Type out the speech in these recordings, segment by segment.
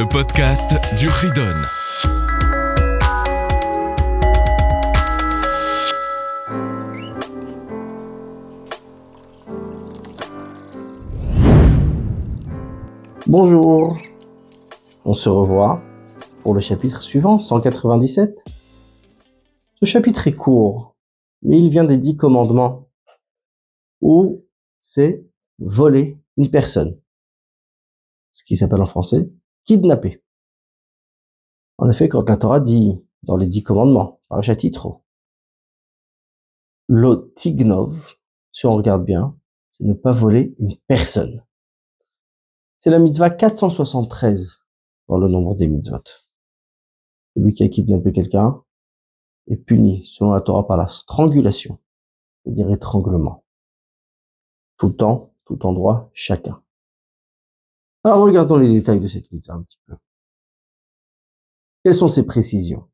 podcast du Ridon. Bonjour, on se revoit pour le chapitre suivant, 197. Ce chapitre est court, mais il vient des dix commandements, où c'est voler une personne. Ce qui s'appelle en français kidnapper. En effet, quand la Torah dit dans les dix commandements, par chapitre, l'otignov, si on regarde bien, c'est ne pas voler une personne. C'est la mitzvah 473 dans le nombre des mitzvot. Celui qui a kidnappé quelqu'un est puni, selon la Torah, par la strangulation, c'est-à-dire étranglement. Tout le temps, tout endroit, chacun. Alors regardons les détails de cette mitzvah un petit peu. Quelles sont ces précisions?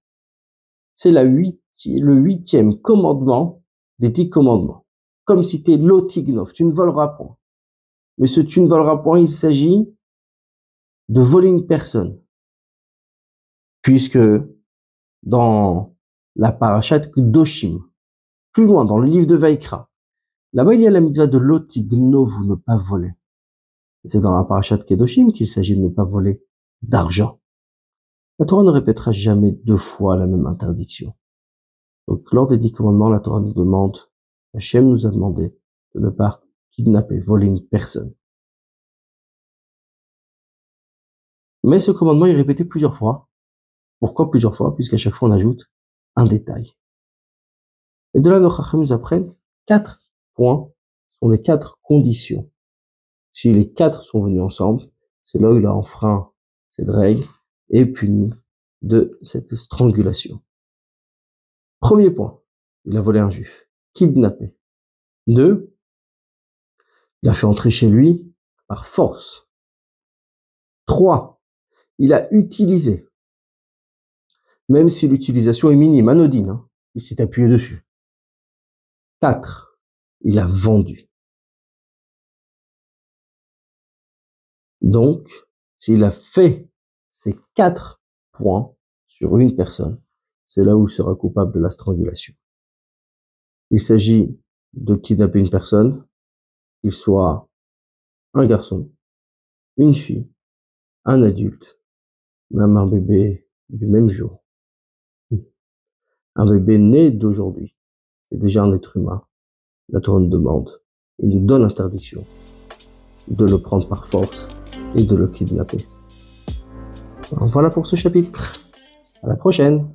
C'est la le huitième commandement des dix commandements. Comme cité l'otignov, tu ne voleras point. Mais ce tu ne voleras point, il s'agit de voler une personne. Puisque dans la parachat Doshim, plus loin dans le livre de Vaikra, là-bas il la mitzvah de l'otignov ou ne pas voler. C'est dans la parachat Kedoshim qu'il s'agit de ne pas voler d'argent. La Torah ne répétera jamais deux fois la même interdiction. Donc, lors des dix commandements, la Torah nous demande, Hachem nous a demandé de ne pas kidnapper, voler une personne. Mais ce commandement est répété plusieurs fois. Pourquoi plusieurs fois? Puisqu'à chaque fois on ajoute un détail. Et de là, nos Chacham nous apprennent quatre points, sont les quatre conditions. Si les quatre sont venus ensemble, c'est là où il a enfreint cette règle et puni de cette strangulation. Premier point, il a volé un juif, kidnappé. Deux, il a fait entrer chez lui par force. Trois, il a utilisé, même si l'utilisation est minime, anodine, hein, il s'est appuyé dessus. Quatre, il a vendu. Donc, s'il a fait ces quatre points sur une personne, c'est là où il sera coupable de la strangulation. Il s'agit de kidnapper une personne, qu'il soit un garçon, une fille, un adulte, même un bébé du même jour. Un bébé né d'aujourd'hui, c'est déjà un être humain. La Torah nous demande, il nous donne l'interdiction de le prendre par force et de le kidnapper. Voilà pour ce chapitre. À la prochaine.